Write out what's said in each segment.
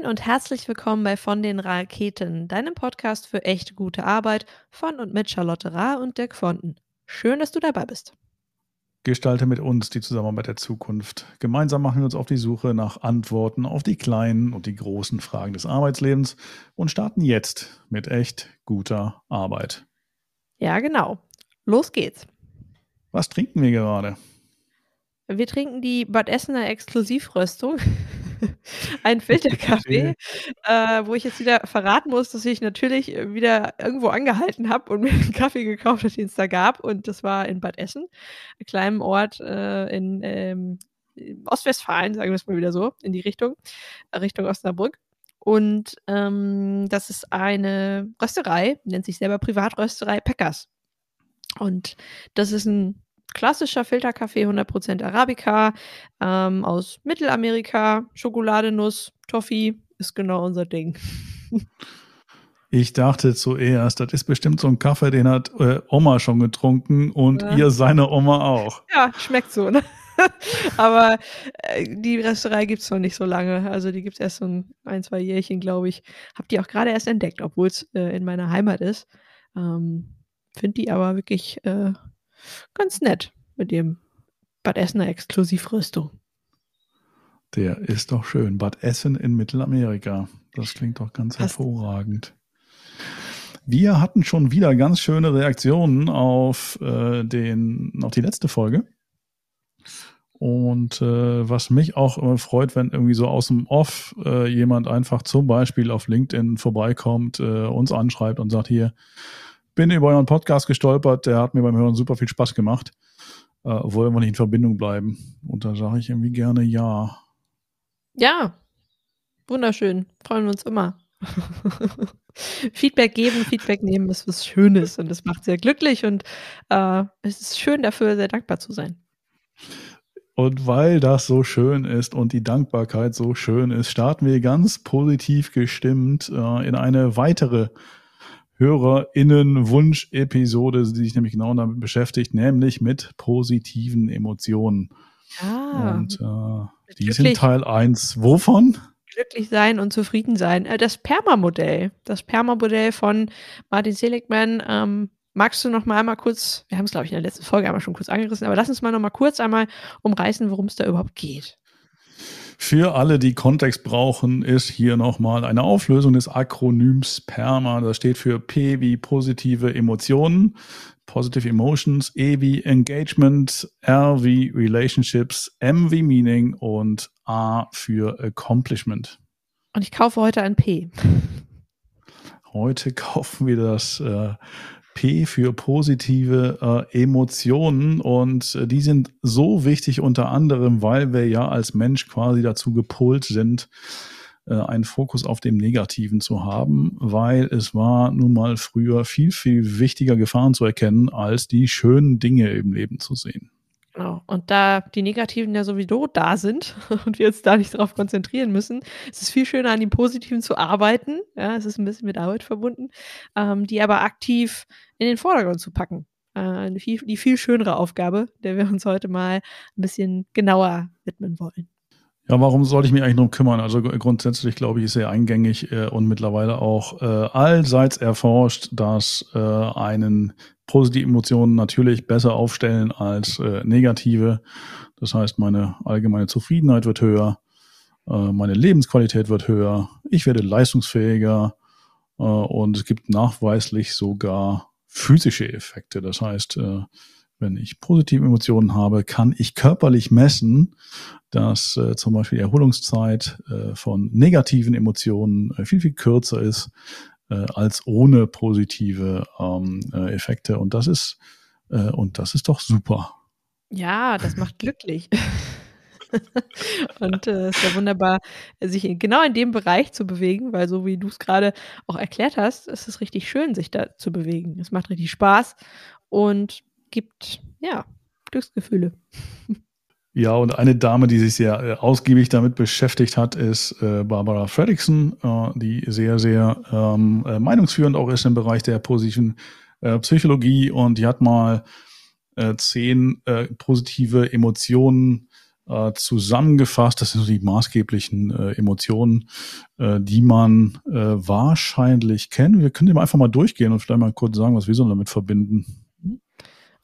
Moin und herzlich willkommen bei Von den Raketen, deinem Podcast für echte gute Arbeit von und mit Charlotte Rahr und Dirk Fonten. Schön, dass du dabei bist. Gestalte mit uns die Zusammenarbeit der Zukunft. Gemeinsam machen wir uns auf die Suche nach Antworten auf die kleinen und die großen Fragen des Arbeitslebens und starten jetzt mit echt guter Arbeit. Ja, genau. Los geht's. Was trinken wir gerade? Wir trinken die Bad Essener Exklusivröstung. ein Filterkaffee, äh, wo ich jetzt wieder verraten muss, dass ich natürlich wieder irgendwo angehalten habe und mir einen Kaffee gekauft habe, den es da gab. Und das war in Bad Essen, einem kleinen Ort äh, in, ähm, Ostwestfalen, sagen wir es mal wieder so, in die Richtung, Richtung Osnabrück. Und ähm, das ist eine Rösterei, nennt sich selber Privatrösterei Peckers. Und das ist ein klassischer Filterkaffee, 100% Arabica, ähm, aus Mittelamerika, Schokoladenuss, Toffee, ist genau unser Ding. Ich dachte zuerst, das ist bestimmt so ein Kaffee, den hat äh, Oma schon getrunken und ja. ihr seine Oma auch. Ja, schmeckt so, ne? Aber äh, die Rösterei gibt es noch nicht so lange. Also die gibt es erst so ein, ein, zwei Jährchen, glaube ich. Hab die auch gerade erst entdeckt, obwohl es äh, in meiner Heimat ist. Ähm, Finde die aber wirklich äh, ganz nett mit dem Bad Essener Exklusivrüstung. Der ist doch schön. Bad Essen in Mittelamerika. Das klingt doch ganz Passt. hervorragend. Wir hatten schon wieder ganz schöne Reaktionen auf, äh, den, auf die letzte Folge. Und äh, was mich auch immer freut, wenn irgendwie so aus dem Off äh, jemand einfach zum Beispiel auf LinkedIn vorbeikommt, äh, uns anschreibt und sagt, hier, bin über euren Podcast gestolpert, der hat mir beim Hören super viel Spaß gemacht. Äh, wollen wir nicht in Verbindung bleiben? Und da sage ich irgendwie gerne ja. Ja, wunderschön. Freuen wir uns immer. Feedback geben, Feedback nehmen ist was Schönes und das macht sehr glücklich und äh, es ist schön dafür, sehr dankbar zu sein. Und weil das so schön ist und die Dankbarkeit so schön ist, starten wir ganz positiv gestimmt äh, in eine weitere HörerInnen-Wunsch-Episode, die sich nämlich genau damit beschäftigt, nämlich mit positiven Emotionen. Ah, und äh, die sind Teil 1 wovon? Glücklich sein und zufrieden sein. Äh, das Perma-Modell. Das Perma-Modell von Martin Seligman. Ähm, magst du noch mal einmal kurz, wir haben es, glaube ich, in der letzten Folge einmal schon kurz angerissen, aber lass uns mal noch mal kurz einmal umreißen, worum es da überhaupt geht. Für alle, die Kontext brauchen, ist hier nochmal eine Auflösung des Akronyms PERMA. Das steht für P wie positive Emotionen, Positive Emotions, E wie Engagement, R wie Relationships, M wie Meaning und A für Accomplishment. Und ich kaufe heute ein P. Heute kaufen wir das äh, P für positive äh, Emotionen und äh, die sind so wichtig unter anderem, weil wir ja als Mensch quasi dazu gepolt sind, äh, einen Fokus auf dem Negativen zu haben, weil es war nun mal früher viel, viel wichtiger, Gefahren zu erkennen, als die schönen Dinge im Leben zu sehen. Genau. Und da die Negativen ja sowieso da sind und wir uns da nicht darauf konzentrieren müssen, ist es viel schöner, an den Positiven zu arbeiten. Ja, es ist ein bisschen mit Arbeit verbunden, ähm, die aber aktiv in den Vordergrund zu packen. Äh, die, viel, die viel schönere Aufgabe, der wir uns heute mal ein bisschen genauer widmen wollen. Ja, warum sollte ich mich eigentlich darum kümmern? Also grundsätzlich glaube ich, ist sehr eingängig äh, und mittlerweile auch äh, allseits erforscht, dass äh, einen positive Emotionen natürlich besser aufstellen als äh, negative. Das heißt, meine allgemeine Zufriedenheit wird höher, äh, meine Lebensqualität wird höher, ich werde leistungsfähiger äh, und es gibt nachweislich sogar physische Effekte. Das heißt, wenn ich positive Emotionen habe, kann ich körperlich messen, dass äh, zum Beispiel die Erholungszeit äh, von negativen Emotionen äh, viel, viel kürzer ist äh, als ohne positive ähm, äh, Effekte. Und das ist, äh, und das ist doch super. Ja, das macht glücklich. und es äh, ist ja wunderbar, sich genau in dem Bereich zu bewegen, weil so wie du es gerade auch erklärt hast, ist es richtig schön, sich da zu bewegen. Es macht richtig Spaß und gibt, ja, Glücksgefühle. Ja, und eine Dame, die sich sehr äh, ausgiebig damit beschäftigt hat, ist äh, Barbara Fredrickson, äh, die sehr, sehr ähm, äh, meinungsführend auch ist im Bereich der positiven Psychologie. Und die hat mal zehn positive Emotionen zusammengefasst. Das sind so die maßgeblichen Emotionen, die man wahrscheinlich kennt. Wir können die einfach mal durchgehen und vielleicht mal kurz sagen, was wir so damit verbinden.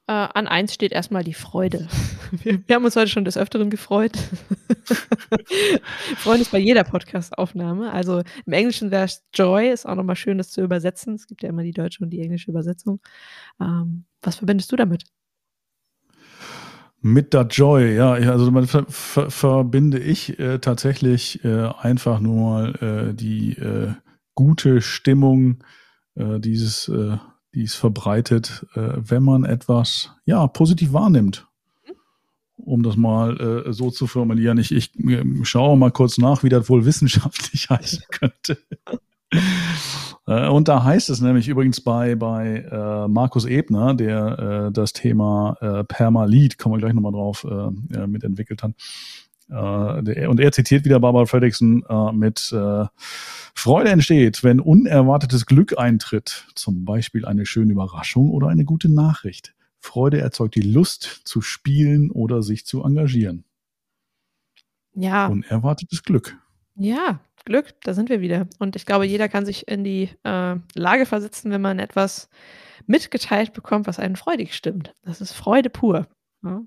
Äh, an eins steht erstmal die Freude. Wir, wir, haben uns heute schon des Öfteren gefreut. Freuen uns bei jeder Podcast-Aufnahme. Also im Englischen wäre es Joy, ist auch nochmal schön, das zu übersetzen. Es gibt ja immer die deutsche und die englische Übersetzung. Ähm, was verbindest du damit? Mit der Joy, ja, also man ver ver verbinde ich äh, tatsächlich äh, einfach nur mal äh, die äh, gute Stimmung, äh, dieses die es verbreitet, äh, wenn man etwas ja positiv wahrnimmt. Um das mal äh, so zu formulieren. Ich, ich äh, schaue mal kurz nach, wie das wohl wissenschaftlich heißen könnte. Äh, und da heißt es nämlich übrigens bei, bei äh, Markus Ebner, der äh, das Thema äh, Permalit, kommen wir gleich nochmal drauf, äh, mitentwickelt hat. Äh, der, und er zitiert wieder Barbara Fredrickson äh, mit äh, Freude entsteht, wenn unerwartetes Glück eintritt, zum Beispiel eine schöne Überraschung oder eine gute Nachricht. Freude erzeugt die Lust zu spielen oder sich zu engagieren. Ja. Unerwartetes Glück. Ja, Glück, da sind wir wieder. Und ich glaube, jeder kann sich in die äh, Lage versetzen, wenn man etwas mitgeteilt bekommt, was einen freudig stimmt. Das ist Freude pur. Ja.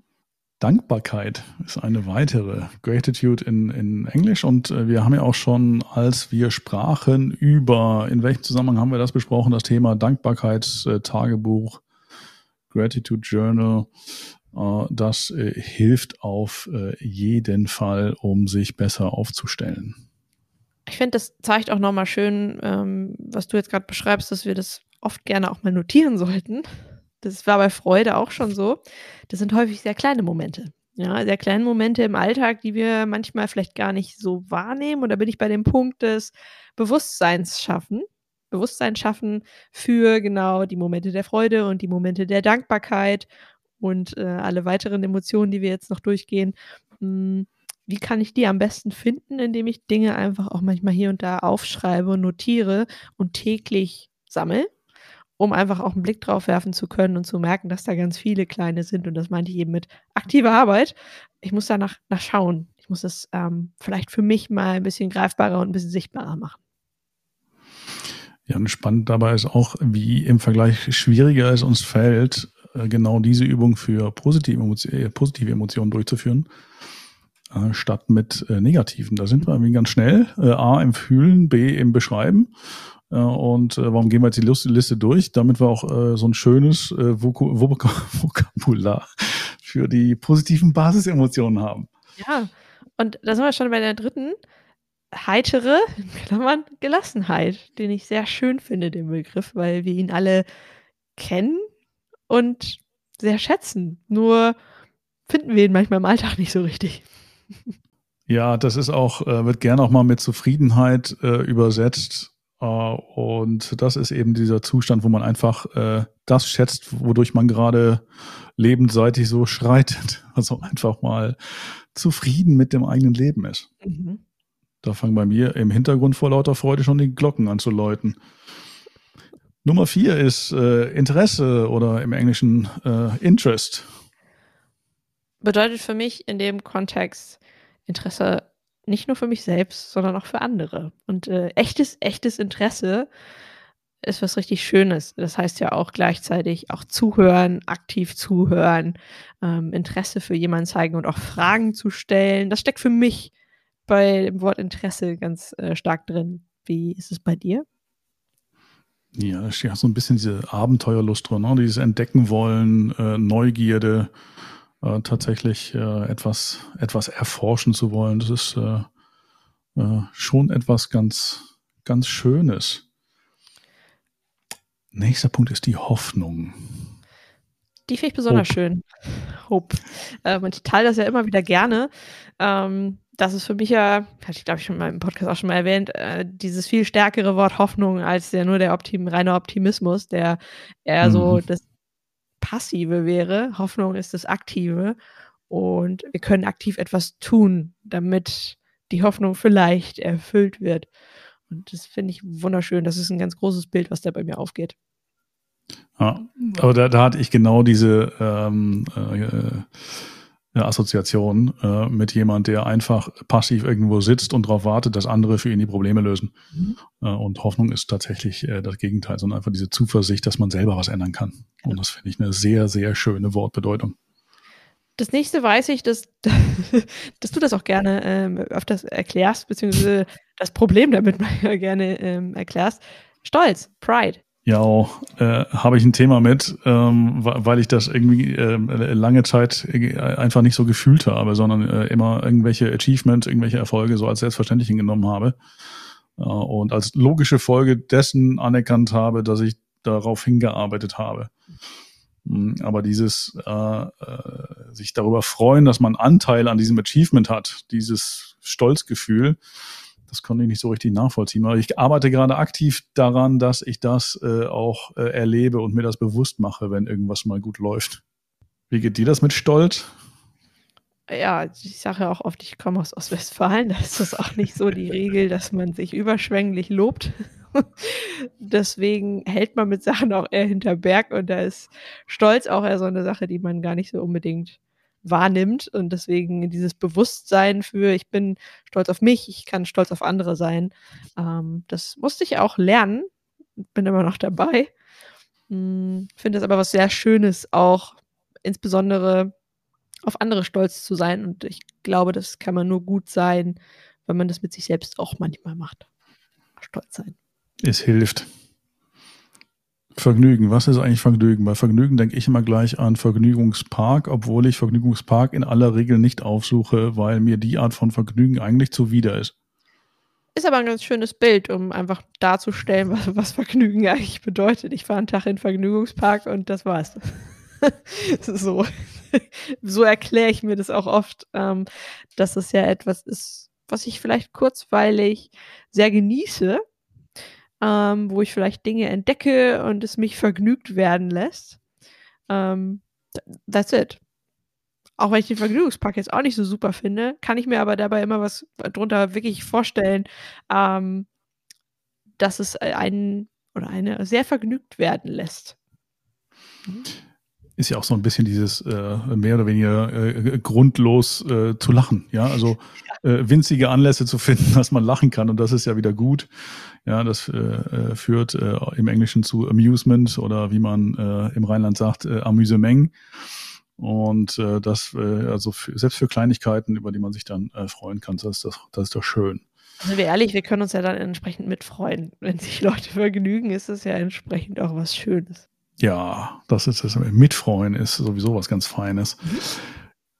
Dankbarkeit ist eine weitere. Gratitude in, in Englisch. Und äh, wir haben ja auch schon, als wir sprachen über, in welchem Zusammenhang haben wir das besprochen, das Thema Dankbarkeitstagebuch, äh, Gratitude Journal. Äh, das äh, hilft auf äh, jeden Fall, um sich besser aufzustellen. Ich finde, das zeigt auch nochmal schön, ähm, was du jetzt gerade beschreibst, dass wir das oft gerne auch mal notieren sollten das war bei Freude auch schon so. Das sind häufig sehr kleine Momente. Ja, sehr kleine Momente im Alltag, die wir manchmal vielleicht gar nicht so wahrnehmen. Und da bin ich bei dem Punkt des Bewusstseins schaffen. Bewusstsein schaffen für genau die Momente der Freude und die Momente der Dankbarkeit und äh, alle weiteren Emotionen, die wir jetzt noch durchgehen. Hm, wie kann ich die am besten finden, indem ich Dinge einfach auch manchmal hier und da aufschreibe und notiere und täglich sammle? Um einfach auch einen Blick drauf werfen zu können und zu merken, dass da ganz viele kleine sind. Und das meinte ich eben mit aktiver Arbeit. Ich muss danach nach schauen. Ich muss es ähm, vielleicht für mich mal ein bisschen greifbarer und ein bisschen sichtbarer machen. Ja, und spannend dabei ist auch, wie im Vergleich schwieriger es uns fällt, äh, genau diese Übung für positive, Emotionen, äh, positive Emotionen durchzuführen, äh, statt mit negativen. Da sind wir irgendwie ganz schnell. A im Fühlen, B im Beschreiben. Äh, und äh, warum gehen wir jetzt die Liste durch? Damit wir auch äh, so ein schönes äh, Vok Vok Vokabular für die positiven Basisemotionen haben. Ja, und da sind wir schon bei der dritten. Heitere, in Klammern, Gelassenheit, den ich sehr schön finde, den Begriff, weil wir ihn alle kennen und sehr schätzen. Nur finden wir ihn manchmal im Alltag nicht so richtig. Ja, das ist auch, äh, wird gerne auch mal mit Zufriedenheit äh, übersetzt. Äh, und das ist eben dieser Zustand, wo man einfach äh, das schätzt, wodurch man gerade lebensseitig so schreitet. Also einfach mal zufrieden mit dem eigenen Leben ist. Mhm. Da fangen bei mir im Hintergrund vor lauter Freude schon die Glocken an zu läuten. Nummer vier ist äh, Interesse oder im Englischen äh, Interest. Bedeutet für mich in dem Kontext Interesse nicht nur für mich selbst, sondern auch für andere. Und äh, echtes, echtes Interesse ist was richtig Schönes. Das heißt ja auch gleichzeitig auch zuhören, aktiv zuhören, ähm, Interesse für jemanden zeigen und auch Fragen zu stellen. Das steckt für mich bei dem Wort Interesse ganz äh, stark drin. Wie ist es bei dir? Ja, da steht so ein bisschen diese Abenteuerlust drin, ne? dieses Entdecken wollen, äh, Neugierde, äh, tatsächlich äh, etwas, etwas erforschen zu wollen. Das ist äh, äh, schon etwas ganz, ganz Schönes. Nächster Punkt ist die Hoffnung. Die finde ich besonders Hope. schön. Hope. Ähm, und ich teile das ja immer wieder gerne. Ähm, das ist für mich ja, hatte ich glaube ich schon mal im Podcast auch schon mal erwähnt, äh, dieses viel stärkere Wort Hoffnung als der nur der Optim reine Optimismus, der eher mhm. so das Passive wäre. Hoffnung ist das Aktive. Und wir können aktiv etwas tun, damit die Hoffnung vielleicht erfüllt wird. Und das finde ich wunderschön. Das ist ein ganz großes Bild, was da bei mir aufgeht. Ja, aber da, da hatte ich genau diese ähm, äh, Assoziation äh, mit jemand, der einfach passiv irgendwo sitzt und darauf wartet, dass andere für ihn die Probleme lösen. Mhm. Äh, und Hoffnung ist tatsächlich äh, das Gegenteil, sondern einfach diese Zuversicht, dass man selber was ändern kann. Und das finde ich eine sehr, sehr schöne Wortbedeutung. Das nächste weiß ich, dass, dass du das auch gerne ähm, öfters erklärst, beziehungsweise das Problem damit gerne ähm, erklärst. Stolz, Pride. Ja, äh, habe ich ein Thema mit, ähm, weil ich das irgendwie äh, lange Zeit äh, einfach nicht so gefühlt habe, sondern äh, immer irgendwelche Achievements, irgendwelche Erfolge so als selbstverständlich genommen habe äh, und als logische Folge dessen anerkannt habe, dass ich darauf hingearbeitet habe. Hm, aber dieses äh, äh, sich darüber freuen, dass man Anteil an diesem Achievement hat, dieses Stolzgefühl, das konnte ich nicht so richtig nachvollziehen. Aber ich arbeite gerade aktiv daran, dass ich das äh, auch äh, erlebe und mir das bewusst mache, wenn irgendwas mal gut läuft. Wie geht dir das mit Stolz? Ja, ich sage ja auch oft, ich komme aus Ostwestfalen. Da ist das auch nicht so die Regel, dass man sich überschwänglich lobt. Deswegen hält man mit Sachen auch eher hinter Berg und da ist Stolz auch eher so eine Sache, die man gar nicht so unbedingt wahrnimmt und deswegen dieses Bewusstsein für, ich bin stolz auf mich, ich kann stolz auf andere sein. Ähm, das musste ich auch lernen, bin immer noch dabei. Hm, Finde es aber was sehr Schönes, auch insbesondere auf andere stolz zu sein und ich glaube, das kann man nur gut sein, wenn man das mit sich selbst auch manchmal macht. Stolz sein. Es hilft. Vergnügen, was ist eigentlich Vergnügen? Bei Vergnügen denke ich immer gleich an Vergnügungspark, obwohl ich Vergnügungspark in aller Regel nicht aufsuche, weil mir die Art von Vergnügen eigentlich zuwider ist. Ist aber ein ganz schönes Bild, um einfach darzustellen, was, was Vergnügen eigentlich bedeutet. Ich fahre einen Tag in Vergnügungspark und das war's. so so erkläre ich mir das auch oft, ähm, dass es ja etwas ist, was ich vielleicht kurzweilig sehr genieße ähm, wo ich vielleicht Dinge entdecke und es mich vergnügt werden lässt. Ähm, that's it. Auch wenn ich den Vergnügungspark jetzt auch nicht so super finde, kann ich mir aber dabei immer was drunter wirklich vorstellen, ähm, dass es einen oder eine sehr vergnügt werden lässt. Ist ja auch so ein bisschen dieses äh, mehr oder weniger äh, grundlos äh, zu lachen. Ja, also äh, winzige Anlässe zu finden, dass man lachen kann und das ist ja wieder gut. Ja, das äh, äh, führt äh, im Englischen zu Amusement oder wie man äh, im Rheinland sagt, äh, Amüsement. Und äh, das, äh, also für, selbst für Kleinigkeiten, über die man sich dann äh, freuen kann, das ist, das, das ist doch schön. Also wir ehrlich, wir können uns ja dann entsprechend mitfreuen. Wenn sich Leute vergnügen, ist es ja entsprechend auch was Schönes. Ja, das ist das. Mitfreuen ist sowieso was ganz Feines. Mhm.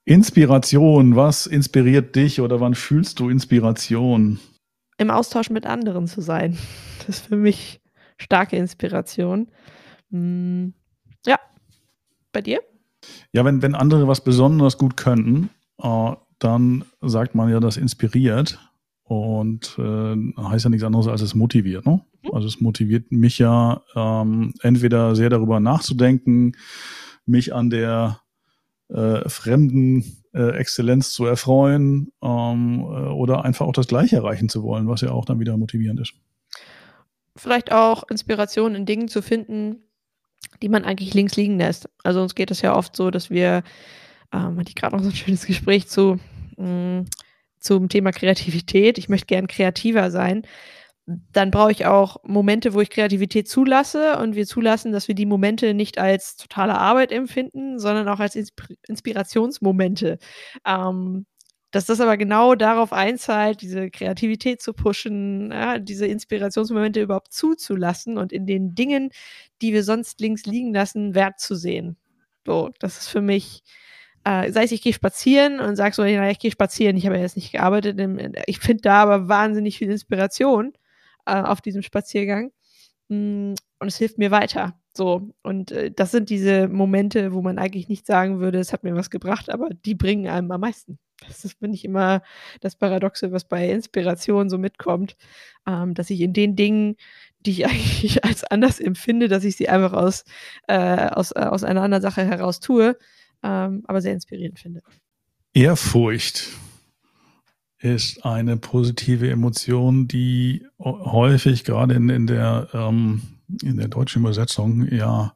Inspiration, was inspiriert dich oder wann fühlst du Inspiration? Im Austausch mit anderen zu sein. Das ist für mich starke Inspiration. Hm, ja. Bei dir? Ja, wenn, wenn andere was besonders gut könnten, äh, dann sagt man ja, das inspiriert. Und äh, heißt ja nichts anderes, als es motiviert. Ne? Mhm. Also es motiviert mich ja ähm, entweder sehr darüber nachzudenken, mich an der äh, fremden äh, Exzellenz zu erfreuen ähm, äh, oder einfach auch das Gleiche erreichen zu wollen, was ja auch dann wieder motivierend ist. Vielleicht auch Inspiration in Dingen zu finden, die man eigentlich links liegen lässt. Also uns geht es ja oft so, dass wir, ähm, hatte ich gerade noch so ein schönes Gespräch zu, mh, mm, zum Thema Kreativität. Ich möchte gern kreativer sein dann brauche ich auch Momente, wo ich Kreativität zulasse und wir zulassen, dass wir die Momente nicht als totale Arbeit empfinden, sondern auch als Insp Inspirationsmomente. Ähm, dass das aber genau darauf einzahlt, diese Kreativität zu pushen, ja, diese Inspirationsmomente überhaupt zuzulassen und in den Dingen, die wir sonst links liegen lassen, Wert zu sehen. So, das ist für mich, äh, sei es ich gehe spazieren und sag so, ja, ich gehe spazieren, ich habe ja jetzt nicht gearbeitet, ich finde da aber wahnsinnig viel Inspiration äh, auf diesem Spaziergang. Mm, und es hilft mir weiter. So, und äh, das sind diese Momente, wo man eigentlich nicht sagen würde, es hat mir was gebracht, aber die bringen einem am meisten. Das ist, finde ich, immer das Paradoxe, was bei Inspiration so mitkommt, ähm, dass ich in den Dingen, die ich eigentlich als anders empfinde, dass ich sie einfach aus, äh, aus, äh, aus einer anderen Sache heraus tue, ähm, aber sehr inspirierend finde. Ehrfurcht ist eine positive Emotion, die häufig gerade in, in, der, ähm, in der deutschen Übersetzung ja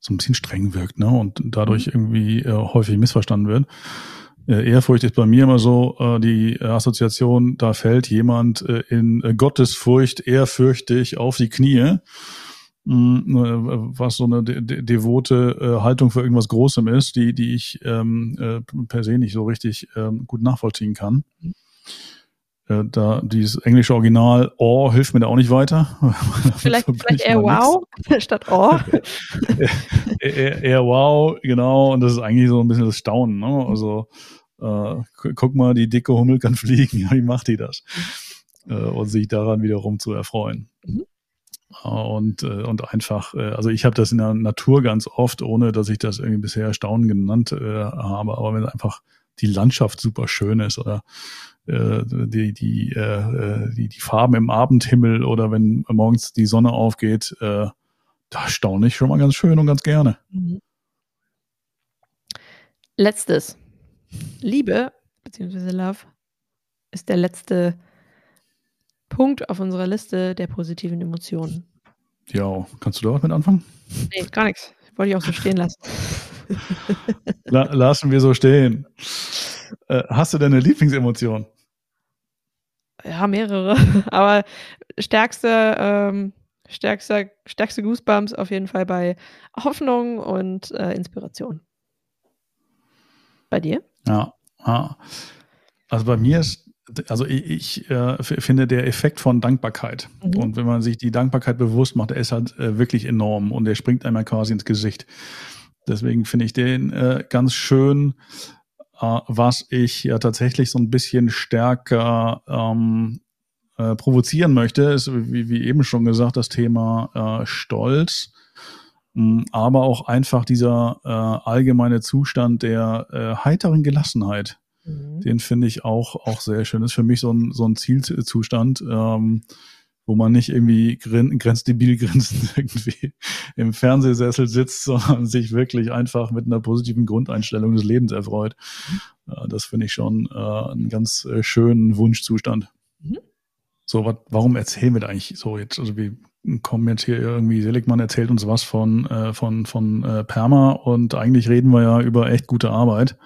so ein bisschen streng wirkt ne? und dadurch mhm. irgendwie äh, häufig missverstanden wird. Äh, Ehrfurcht ist bei mir immer so äh, die Assoziation, da fällt jemand äh, in Gottesfurcht ehrfürchtig auf die Knie, mm, was so eine de devote Haltung für irgendwas Großem ist, die, die ich ähm, per se nicht so richtig ähm, gut nachvollziehen kann. Da dieses englische Original oh hilft mir da auch nicht weiter. Vielleicht, vielleicht eher wow statt oh. eher, eher, wow, genau. Und das ist eigentlich so ein bisschen das Staunen. Ne? Also äh, guck mal, die dicke Hummel kann fliegen, wie macht die das? Äh, und sich daran wiederum zu erfreuen. Mhm. Äh, und, äh, und einfach, äh, also ich habe das in der Natur ganz oft, ohne dass ich das irgendwie bisher Staunen genannt äh, habe, aber wenn einfach die Landschaft super schön ist oder äh, die, die, äh, die, die Farben im Abendhimmel oder wenn morgens die Sonne aufgeht, äh, da staune ich schon mal ganz schön und ganz gerne. Mhm. Letztes. Liebe, beziehungsweise Love, ist der letzte Punkt auf unserer Liste der positiven Emotionen. Ja, kannst du da mit anfangen? Nee, gar nichts. Wollte ich auch so stehen lassen. La lassen wir so stehen. Äh, hast du denn eine Lieblingsemotion? Ja, mehrere. Aber stärkste, ähm, stärkste, stärkste Goosebumps auf jeden Fall bei Hoffnung und äh, Inspiration. Bei dir? Ja, ja. Also bei mir ist, also ich, ich äh, finde der Effekt von Dankbarkeit. Mhm. Und wenn man sich die Dankbarkeit bewusst macht, der ist halt äh, wirklich enorm und der springt einmal quasi ins Gesicht. Deswegen finde ich den äh, ganz schön. Äh, was ich ja tatsächlich so ein bisschen stärker ähm, äh, provozieren möchte, ist, wie, wie eben schon gesagt, das Thema äh, Stolz Mm, aber auch einfach dieser äh, allgemeine Zustand der äh, heiteren Gelassenheit. Mhm. Den finde ich auch, auch sehr schön. Das ist für mich so ein, so ein Zielzustand, ähm, wo man nicht irgendwie grin, grenzdebil grinsend irgendwie im Fernsehsessel sitzt, sondern sich wirklich einfach mit einer positiven Grundeinstellung des Lebens erfreut. Mhm. Äh, das finde ich schon äh, einen ganz äh, schönen Wunschzustand. Mhm. So, wat, warum erzählen wir da eigentlich so jetzt? Also wie kommen jetzt hier irgendwie, Seligmann erzählt uns was von, äh, von, von äh, Perma und eigentlich reden wir ja über echt gute Arbeit.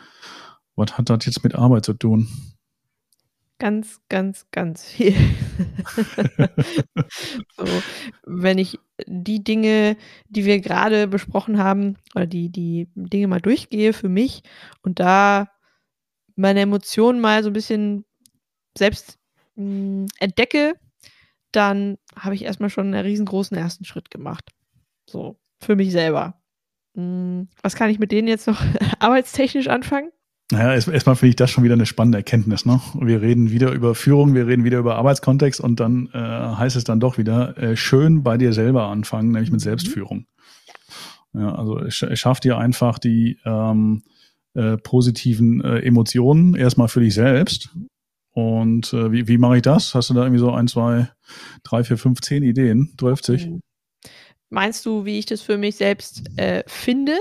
Was hat das jetzt mit Arbeit zu tun? Ganz, ganz, ganz viel. so, wenn ich die Dinge, die wir gerade besprochen haben, oder die, die Dinge mal durchgehe für mich und da meine Emotionen mal so ein bisschen selbst mh, hm, entdecke, dann habe ich erstmal schon einen riesengroßen ersten Schritt gemacht. So, für mich selber. Hm, was kann ich mit denen jetzt noch arbeitstechnisch anfangen? Naja, erstmal finde ich das schon wieder eine spannende Erkenntnis. Ne? Wir reden wieder über Führung, wir reden wieder über Arbeitskontext und dann äh, heißt es dann doch wieder, äh, schön bei dir selber anfangen, nämlich mit mhm. Selbstführung. Ja, also es, schafft dir einfach die ähm, äh, positiven äh, Emotionen erstmal für dich selbst und äh, wie, wie mache ich das? Hast du da irgendwie so ein, zwei, drei, vier, fünf, zehn Ideen? 12 mhm. Meinst du, wie ich das für mich selbst äh, finde?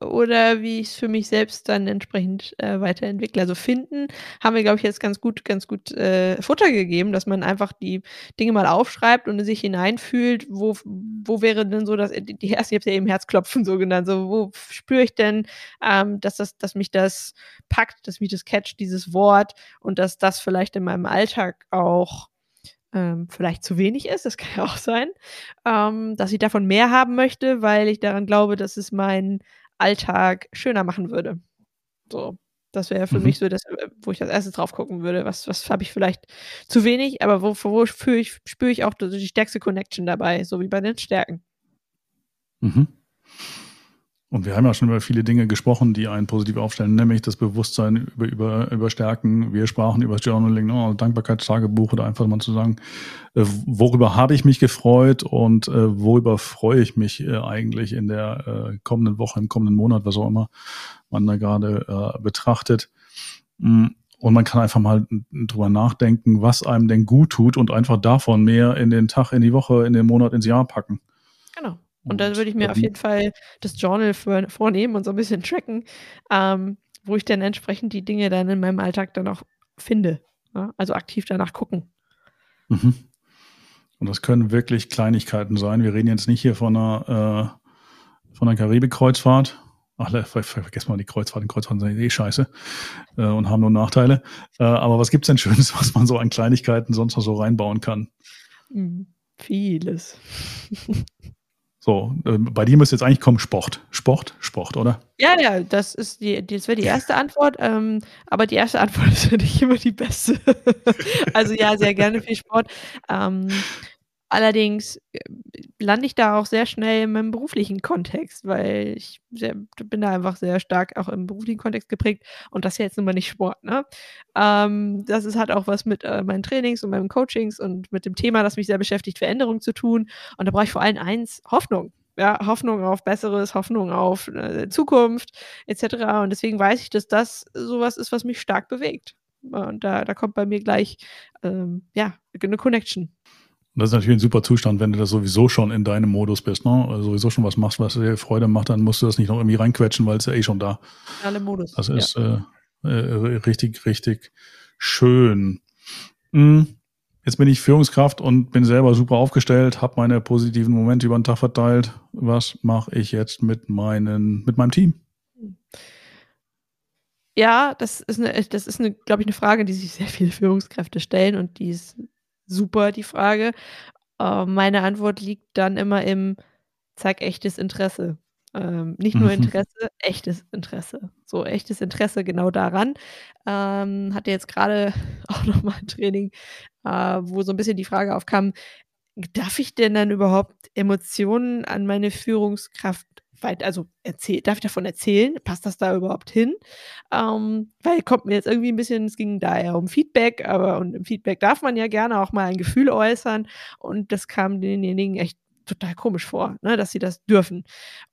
Oder wie ich es für mich selbst dann entsprechend äh, weiterentwickle. Also finden haben wir, glaube ich, jetzt ganz gut, ganz gut äh, Futter gegeben, dass man einfach die Dinge mal aufschreibt und sich hineinfühlt, wo, wo wäre denn so das, die, erste, ich habe ja eben Herzklopfen so genannt, so wo spüre ich denn, ähm, dass das, dass mich das packt, dass mich das catcht, dieses Wort und dass das vielleicht in meinem Alltag auch ähm, vielleicht zu wenig ist, das kann ja auch sein, ähm, dass ich davon mehr haben möchte, weil ich daran glaube, dass es mein Alltag schöner machen würde. So, das wäre für mhm. mich so das, äh, wo ich als erstes drauf gucken würde. Was, was habe ich vielleicht zu wenig, aber wo, wo spüre ich, spür ich auch die stärkste Connection dabei, so wie bei den Stärken. Mhm. Und wir haben ja schon über viele Dinge gesprochen, die einen positiv aufstellen, nämlich das Bewusstsein über, über, über Stärken. Wir sprachen über das Journaling, oh, Dankbarkeitstagebuch oder einfach mal zu sagen, äh, worüber habe ich mich gefreut und äh, worüber freue ich mich äh, eigentlich in der äh, kommenden Woche, im kommenden Monat, was auch immer man da gerade äh, betrachtet. Mm, und man kann einfach mal drüber nachdenken, was einem denn gut tut und einfach davon mehr in den Tag, in die Woche, in den Monat, ins Jahr packen. Genau. Und dann würde ich mir auf jeden Fall das Journal für, vornehmen und so ein bisschen tracken, ähm, wo ich dann entsprechend die Dinge dann in meinem Alltag dann auch finde. Ja? Also aktiv danach gucken. Mhm. Und das können wirklich Kleinigkeiten sein. Wir reden jetzt nicht hier von einer, äh, von einer Karibik-Kreuzfahrt, ach, vergessen mal die Kreuzfahrten, Kreuzfahrten sind eh scheiße äh, und haben nur Nachteile. Äh, aber was gibt's denn Schönes, was man so an Kleinigkeiten sonst noch so reinbauen kann? Hm, vieles. So, äh, bei dir müsste jetzt eigentlich kommen Sport. Sport, Sport, oder? Ja, ja, das ist die, das wäre die erste Antwort. Ähm, aber die erste Antwort ist nicht immer die beste. also ja, sehr gerne viel Sport. Ähm, Allerdings äh, lande ich da auch sehr schnell in meinem beruflichen Kontext, weil ich sehr, bin da einfach sehr stark auch im beruflichen Kontext geprägt und das ist jetzt nun mal nicht Sport. Ne? Ähm, das ist, hat auch was mit äh, meinen Trainings und meinen Coachings und mit dem Thema, das mich sehr beschäftigt, Veränderung zu tun. Und da brauche ich vor allem eins, Hoffnung. Ja, Hoffnung auf Besseres, Hoffnung auf äh, Zukunft etc. Und deswegen weiß ich, dass das sowas ist, was mich stark bewegt. Und da, da kommt bei mir gleich ähm, ja, eine Connection. Das ist natürlich ein super Zustand, wenn du das sowieso schon in deinem Modus bist, ne? Also sowieso schon was machst, was dir Freude macht, dann musst du das nicht noch irgendwie reinquetschen, weil es ja eh schon da. Alle Modus. Das ist ja. äh, äh, richtig, richtig schön. Hm. Jetzt bin ich Führungskraft und bin selber super aufgestellt, habe meine positiven Momente über den Tag verteilt. Was mache ich jetzt mit meinen, mit meinem Team? Ja, das ist eine, das ist eine, glaube ich, eine Frage, die sich sehr viele Führungskräfte stellen und die ist super, die Frage. Äh, meine Antwort liegt dann immer im zeig echtes Interesse. Ähm, nicht nur. Interesse, echtes Interesse. So echtes Interesse genau daran. Ähm, hatte jetzt gerade auch nochmal ein Training, äh, wo so ein bisschen die Frage aufkam, darf ich denn dann überhaupt Emotionen an meine Führungskraft weit, also erzähl, darf ich davon erzählen? Passt das da überhaupt hin? Ähm, weil kommt mir jetzt irgendwie ein bisschen, es ging da ja um Feedback, aber und im Feedback darf man ja gerne auch mal ein Gefühl äußern und das kam denjenigen echt total komisch vor, ne, dass sie das dürfen.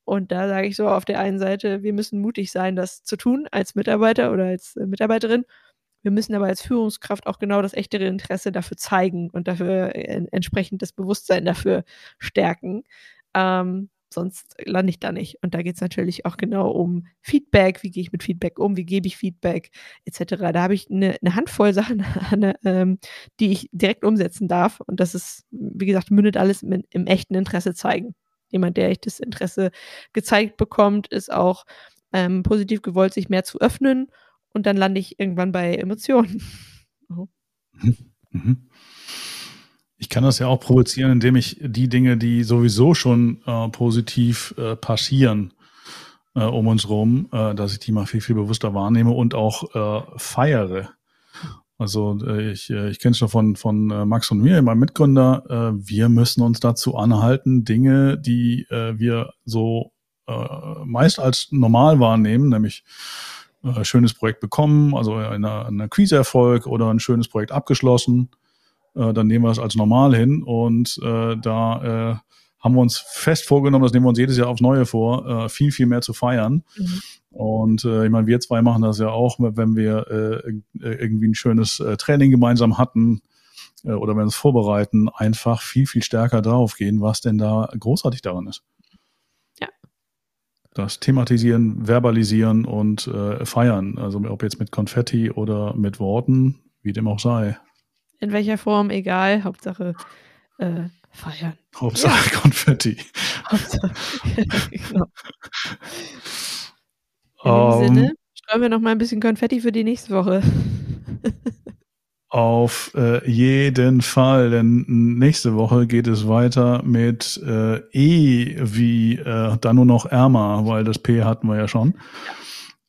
Und da sage ich so auf der einen Seite, wir müssen mutig sein, das zu tun als Mitarbeiter oder als äh, Mitarbeiterin. Wir müssen aber als Führungskraft auch genau das echtere Interesse dafür zeigen und dafür äh, entsprechend das Bewusstsein dafür stärken. Ähm, sonst lande ich da nicht. Und da geht es natürlich auch genau um Feedback, wie gehe ich mit Feedback um, wie gebe ich Feedback, etc. Da habe ich eine, eine, Handvoll Sachen, ähm, die ich direkt umsetzen darf. Und das ist, wie gesagt, mündet alles im, im echten Interesse zeigen. Jemand, der echtes Interesse gezeigt bekommt, ist auch ähm, positiv gewollt, sich mehr zu öffnen. Und dann lande ich irgendwann bei Emotionen. Oh. Mhm. Mhm. Ich kann das ja auch provozieren, indem ich die Dinge, die sowieso schon äh, positiv äh, passieren äh, um uns rum, äh, dass ich die mal viel, viel bewusster wahrnehme und auch äh, feiere. Also äh, ich, äh, ich kenne es schon von, von äh, Max und mir, meinem Mitgründer. Äh, wir müssen uns dazu anhalten, Dinge, die äh, wir so äh, meist als normal wahrnehmen, nämlich äh, schönes Projekt bekommen, also eine, eine Quiz-Erfolg oder ein schönes Projekt abgeschlossen, äh, dann nehmen wir es als normal hin und äh, da äh, haben wir uns fest vorgenommen, das nehmen wir uns jedes Jahr aufs Neue vor, äh, viel, viel mehr zu feiern. Mhm. Und äh, ich meine, wir zwei machen das ja auch, wenn wir äh, irgendwie ein schönes äh, Training gemeinsam hatten äh, oder wenn wir uns vorbereiten, einfach viel, viel stärker drauf gehen, was denn da großartig daran ist. Ja. Das Thematisieren, Verbalisieren und äh, Feiern, also ob jetzt mit Konfetti oder mit Worten, wie dem auch sei in welcher Form, egal, Hauptsache äh, feiern. Hauptsache ja. Konfetti. Hauptsache, genau. In um, dem Sinne ähm. schreiben wir noch mal ein bisschen Konfetti für die nächste Woche. Auf äh, jeden Fall, denn nächste Woche geht es weiter mit äh, E wie äh, dann nur noch ärmer, weil das P hatten wir ja schon.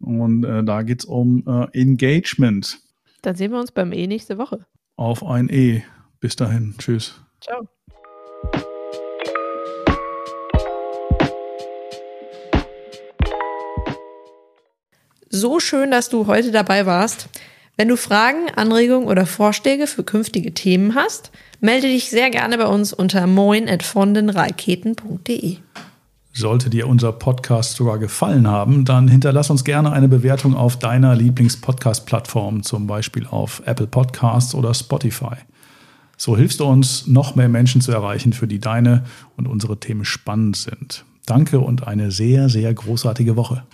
Und äh, da geht es um äh, Engagement. Dann sehen wir uns beim E nächste Woche auf ein E. Bis dahin. Tschüss. Ciao. So schön, dass du heute dabei warst. Wenn du Fragen, Anregungen oder Vorschläge für künftige Themen hast, melde dich sehr gerne bei uns unter moin.vondenraketen.de. Sollte dir unser Podcast sogar gefallen haben, dann hinterlass uns gerne eine Bewertung auf deiner Lieblings-Podcast-Plattform, zum Beispiel auf Apple Podcasts oder Spotify. So hilfst du uns, noch mehr Menschen zu erreichen, für die deine und unsere Themen spannend sind. Danke und eine sehr, sehr großartige Woche.